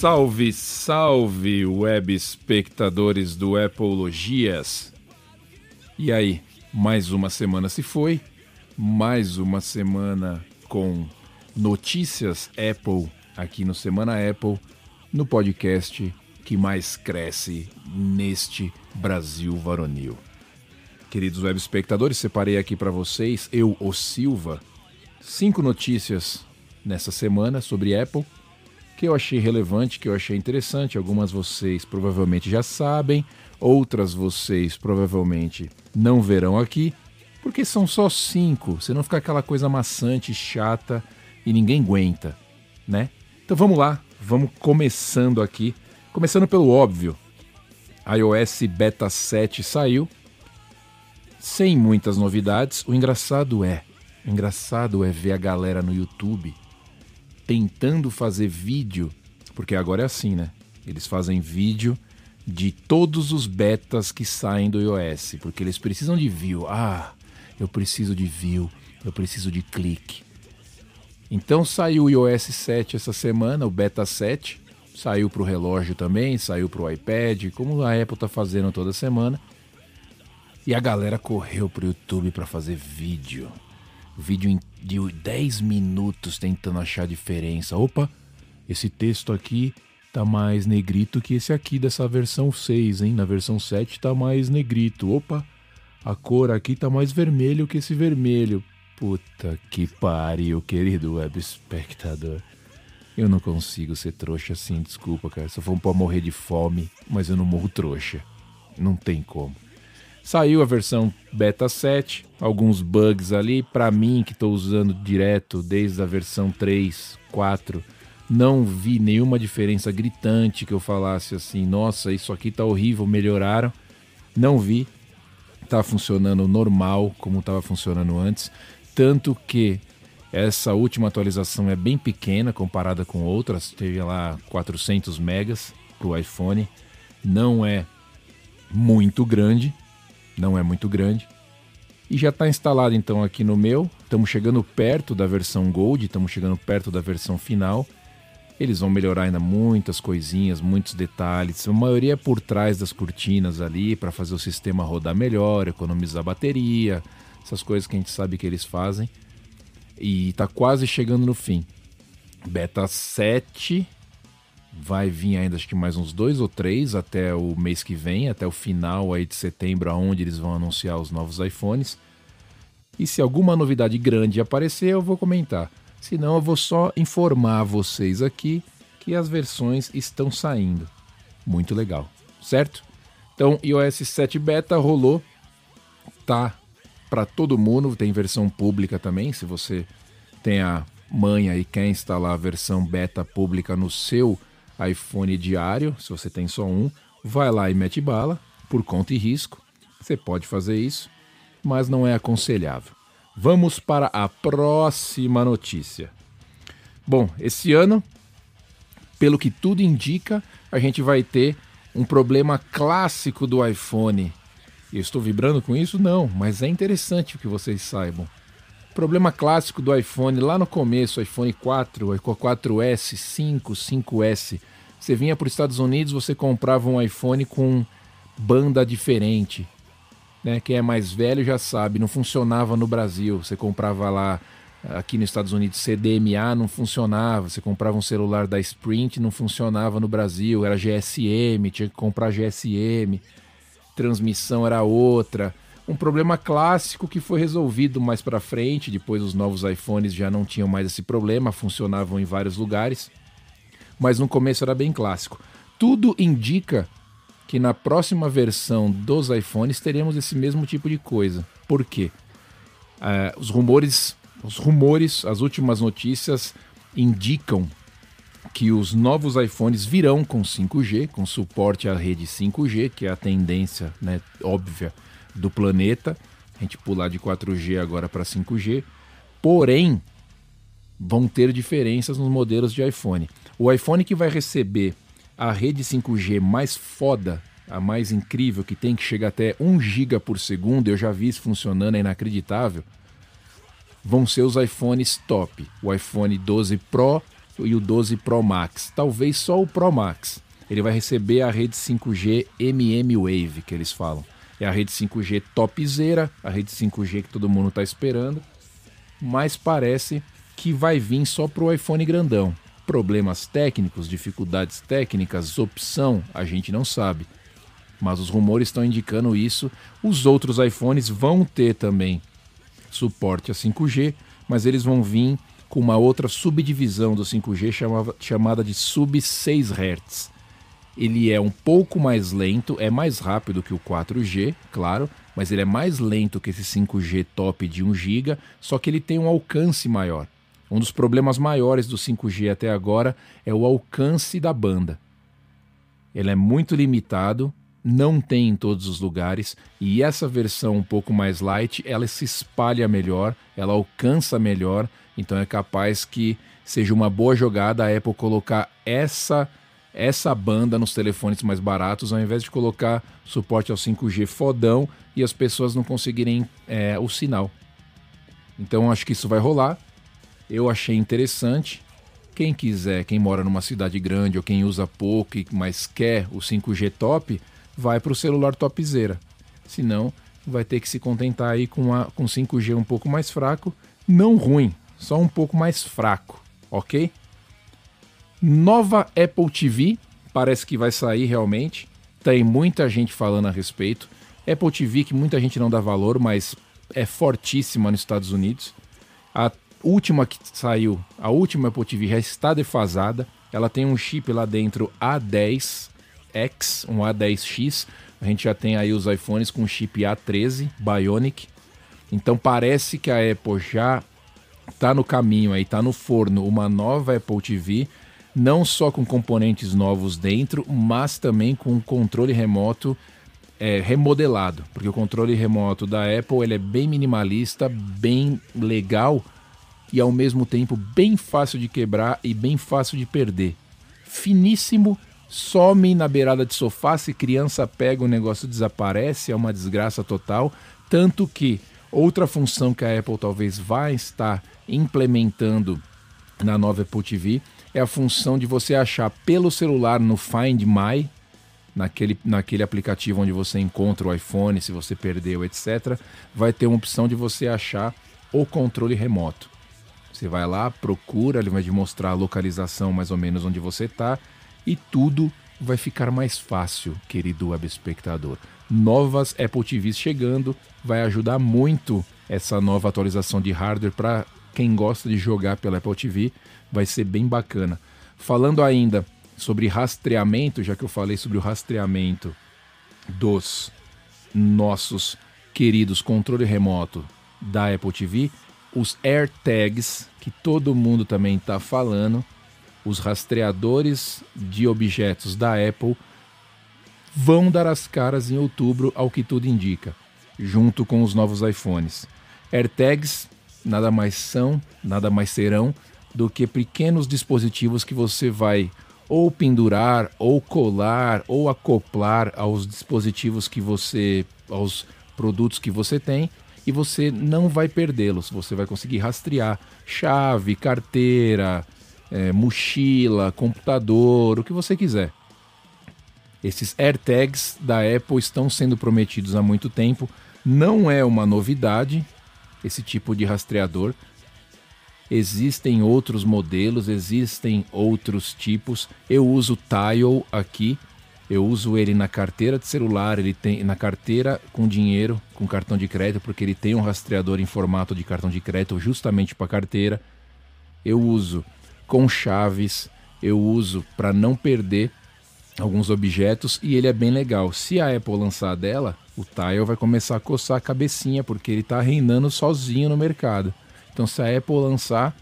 Salve, salve, web espectadores do Appleologias. E aí, mais uma semana se foi, mais uma semana com notícias Apple aqui no Semana Apple, no podcast que mais cresce neste Brasil varonil. Queridos web espectadores, separei aqui para vocês, eu, o Silva, cinco notícias nessa semana sobre Apple que eu achei relevante, que eu achei interessante. Algumas vocês provavelmente já sabem, outras vocês provavelmente não verão aqui, porque são só cinco. Você não fica aquela coisa maçante, chata e ninguém aguenta, né? Então vamos lá, vamos começando aqui. Começando pelo óbvio. iOS Beta 7 saiu. Sem muitas novidades. O engraçado é, engraçado é ver a galera no YouTube tentando fazer vídeo, porque agora é assim, né? Eles fazem vídeo de todos os betas que saem do iOS, porque eles precisam de view. Ah, eu preciso de view, eu preciso de clique. Então saiu o iOS 7 essa semana, o beta 7. Saiu para o relógio também, saiu para o iPad, como a Apple está fazendo toda semana. E a galera correu para o YouTube para fazer vídeo. Vídeo de 10 minutos tentando achar diferença. Opa, esse texto aqui tá mais negrito que esse aqui dessa versão 6, hein? Na versão 7 tá mais negrito. Opa, a cor aqui tá mais vermelho que esse vermelho. Puta que pariu, querido web espectador. Eu não consigo ser trouxa assim, desculpa, cara. Só for pra morrer de fome, mas eu não morro trouxa. Não tem como. Saiu a versão beta 7, alguns bugs ali. Para mim, que estou usando direto desde a versão 3, 4, não vi nenhuma diferença gritante que eu falasse assim: nossa, isso aqui tá horrível, melhoraram. Não vi. Tá funcionando normal, como estava funcionando antes. Tanto que essa última atualização é bem pequena comparada com outras. Teve lá 400 megas para o iPhone. Não é muito grande, não é muito grande. E já está instalado então aqui no meu. Estamos chegando perto da versão Gold, estamos chegando perto da versão final. Eles vão melhorar ainda muitas coisinhas, muitos detalhes. A maioria é por trás das cortinas ali para fazer o sistema rodar melhor, economizar bateria, essas coisas que a gente sabe que eles fazem. E está quase chegando no fim. Beta 7 vai vir ainda acho que mais uns dois ou três até o mês que vem, até o final aí de setembro, aonde eles vão anunciar os novos iPhones. E se alguma novidade grande aparecer, eu vou comentar. Se não, eu vou só informar vocês aqui que as versões estão saindo. Muito legal, certo? Então, iOS 7 Beta rolou, tá para todo mundo, tem versão pública também, se você tem a manha e quer instalar a versão beta pública no seu iPhone diário, se você tem só um, vai lá e mete bala, por conta e risco. Você pode fazer isso, mas não é aconselhável. Vamos para a próxima notícia. Bom, esse ano, pelo que tudo indica, a gente vai ter um problema clássico do iPhone. Eu estou vibrando com isso? Não, mas é interessante que vocês saibam. Problema clássico do iPhone lá no começo, iPhone 4, 4S, 5, 5S. Você vinha para os Estados Unidos, você comprava um iPhone com banda diferente. Né? Quem é mais velho já sabe, não funcionava no Brasil. Você comprava lá aqui nos Estados Unidos CDMA, não funcionava. Você comprava um celular da Sprint, não funcionava no Brasil. Era GSM, tinha que comprar GSM. Transmissão era outra um problema clássico que foi resolvido mais para frente. Depois, os novos iPhones já não tinham mais esse problema, funcionavam em vários lugares, mas no começo era bem clássico. Tudo indica que na próxima versão dos iPhones teremos esse mesmo tipo de coisa. Por quê? Uh, os rumores, os rumores, as últimas notícias indicam que os novos iPhones virão com 5G, com suporte à rede 5G, que é a tendência né, óbvia do planeta. A gente pular de 4G agora para 5G. Porém, vão ter diferenças nos modelos de iPhone. O iPhone que vai receber a rede 5G mais foda, a mais incrível, que tem que chegar até 1 GB por segundo, eu já vi isso funcionando, é inacreditável. Vão ser os iPhones top. O iPhone 12 Pro e o 12 Pro Max. Talvez só o Pro Max. Ele vai receber a rede 5G MM Wave, que eles falam. É a rede 5G topzera, a rede 5G que todo mundo está esperando. Mas parece que vai vir só para o iPhone grandão. Problemas técnicos, dificuldades técnicas, opção, a gente não sabe. Mas os rumores estão indicando isso. Os outros iPhones vão ter também suporte a 5G, mas eles vão vir com uma outra subdivisão do 5G chamava, chamada de sub 6 Hz. Ele é um pouco mais lento, é mais rápido que o 4G, claro, mas ele é mais lento que esse 5G top de 1 GB, só que ele tem um alcance maior. Um dos problemas maiores do 5G até agora é o alcance da banda. Ele é muito limitado, não tem em todos os lugares e essa versão um pouco mais light, ela se espalha melhor, ela alcança melhor, então é capaz que seja uma boa jogada a Apple colocar essa essa banda nos telefones mais baratos, ao invés de colocar suporte ao 5G fodão e as pessoas não conseguirem é, o sinal. Então acho que isso vai rolar. Eu achei interessante. Quem quiser, quem mora numa cidade grande ou quem usa pouco, mas quer o 5G top, vai para o celular topzera. Senão, vai ter que se contentar aí com, a, com 5G um pouco mais fraco. Não ruim, só um pouco mais fraco, ok? Nova Apple TV, parece que vai sair realmente. Tem muita gente falando a respeito. Apple TV que muita gente não dá valor, mas é fortíssima nos Estados Unidos. A última que saiu, a última Apple TV já está defasada. Ela tem um chip lá dentro A10, X, um A10X. A gente já tem aí os iPhones com chip A13 Bionic. Então parece que a Apple já está no caminho aí, está no forno uma nova Apple TV, não só com componentes novos dentro, mas também com controle remoto é, remodelado, porque o controle remoto da Apple ele é bem minimalista, bem legal e ao mesmo tempo bem fácil de quebrar e bem fácil de perder. Finíssimo some na beirada de sofá, se criança pega o negócio desaparece, é uma desgraça total. Tanto que outra função que a Apple talvez vá estar implementando na nova Apple TV é a função de você achar pelo celular no Find My, naquele, naquele aplicativo onde você encontra o iPhone, se você perdeu, etc. Vai ter uma opção de você achar o controle remoto. Você vai lá, procura, ele vai te mostrar a localização mais ou menos onde você está e tudo vai ficar mais fácil, querido web espectador. Novas Apple TVs chegando, vai ajudar muito essa nova atualização de hardware para quem gosta de jogar pela Apple TV, vai ser bem bacana. Falando ainda sobre rastreamento, já que eu falei sobre o rastreamento dos nossos queridos controle remoto da Apple TV, os AirTags, que todo mundo também está falando, os rastreadores de objetos da Apple vão dar as caras em outubro, ao que tudo indica, junto com os novos iPhones. AirTags nada mais são, nada mais serão do que pequenos dispositivos que você vai ou pendurar, ou colar, ou acoplar aos dispositivos que você, aos produtos que você tem, e você não vai perdê-los. Você vai conseguir rastrear chave, carteira, é, mochila, computador, o que você quiser. Esses AirTags da Apple estão sendo prometidos há muito tempo. Não é uma novidade esse tipo de rastreador. Existem outros modelos, existem outros tipos. Eu uso Tile aqui. Eu uso ele na carteira de celular, ele tem na carteira com dinheiro, com cartão de crédito, porque ele tem um rastreador em formato de cartão de crédito justamente para carteira. Eu uso com chaves, eu uso para não perder alguns objetos e ele é bem legal. Se a Apple lançar dela, o Tile vai começar a coçar a cabecinha porque ele está reinando sozinho no mercado. Então, se a Apple lançar,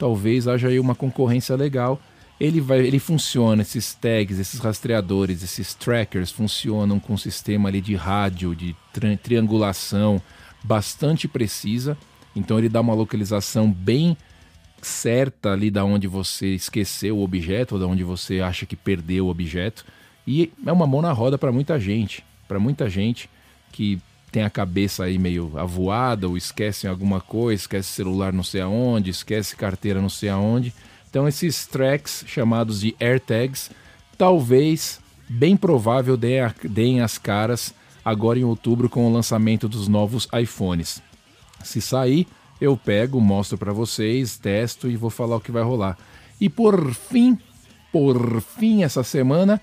talvez haja aí uma concorrência legal. Ele vai, ele funciona, esses tags, esses rastreadores, esses trackers funcionam com um sistema ali de rádio, de tri triangulação bastante precisa. Então ele dá uma localização bem certa ali da onde você esqueceu o objeto, ou da onde você acha que perdeu o objeto. E é uma mão na roda para muita gente, para muita gente que tem a cabeça aí meio avoada ou esquece alguma coisa, esquece celular não sei aonde, esquece carteira não sei aonde. Então esses tracks chamados de AirTags, talvez, bem provável, deem as caras agora em outubro com o lançamento dos novos iPhones. Se sair, eu pego, mostro para vocês, testo e vou falar o que vai rolar. E por fim, por fim essa semana,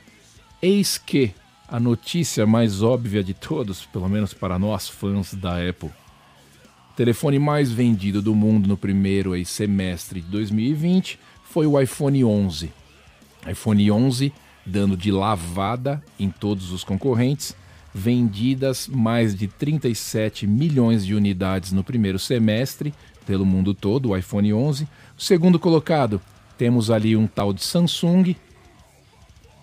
eis que a notícia mais óbvia de todos, pelo menos para nós fãs da Apple. O telefone mais vendido do mundo no primeiro semestre de 2020 foi o iPhone 11. iPhone 11 dando de lavada em todos os concorrentes, vendidas mais de 37 milhões de unidades no primeiro semestre pelo mundo todo, o iPhone 11. O segundo colocado, temos ali um tal de Samsung,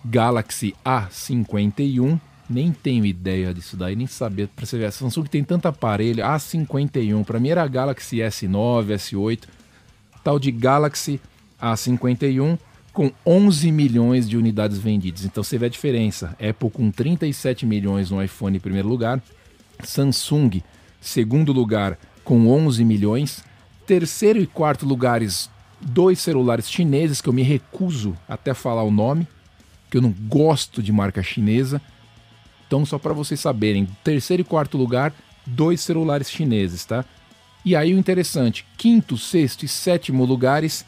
Galaxy A51, nem tenho ideia disso daí, nem sabia. Pra você ver, a Samsung tem tanto aparelho, A51, para mim era Galaxy S9, S8, tal de Galaxy A51 com 11 milhões de unidades vendidas. Então você vê a diferença. Apple com 37 milhões no iPhone em primeiro lugar, Samsung segundo lugar com 11 milhões, terceiro e quarto lugares dois celulares chineses que eu me recuso até falar o nome, que eu não gosto de marca chinesa. Então, só para vocês saberem, terceiro e quarto lugar, dois celulares chineses, tá? E aí o interessante, quinto, sexto e sétimo lugares,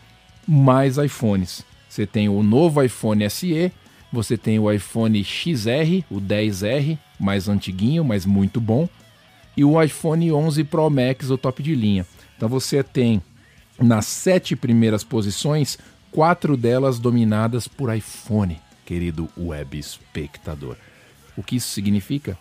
mais iPhones. Você tem o novo iPhone SE, você tem o iPhone XR, o 10R, mais antiguinho, mas muito bom, e o iPhone 11 Pro Max, o top de linha. Então você tem nas sete primeiras posições, quatro delas dominadas por iPhone, querido web espectador. O que isso significa?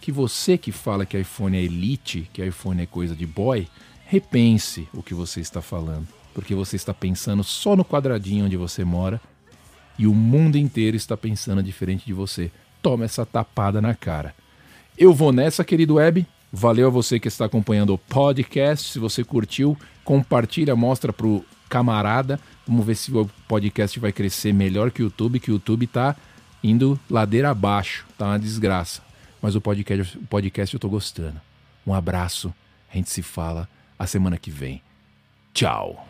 Que você que fala que iPhone é elite, que iPhone é coisa de boy, repense o que você está falando, porque você está pensando só no quadradinho onde você mora e o mundo inteiro está pensando diferente de você. Toma essa tapada na cara. Eu vou nessa, querido web. Valeu a você que está acompanhando o podcast. Se você curtiu, compartilha, mostra pro camarada. Vamos ver se o podcast vai crescer melhor que o YouTube, que o YouTube tá indo ladeira abaixo, tá uma desgraça. Mas o podcast, o podcast eu tô gostando. Um abraço, a gente se fala a semana que vem. Tchau.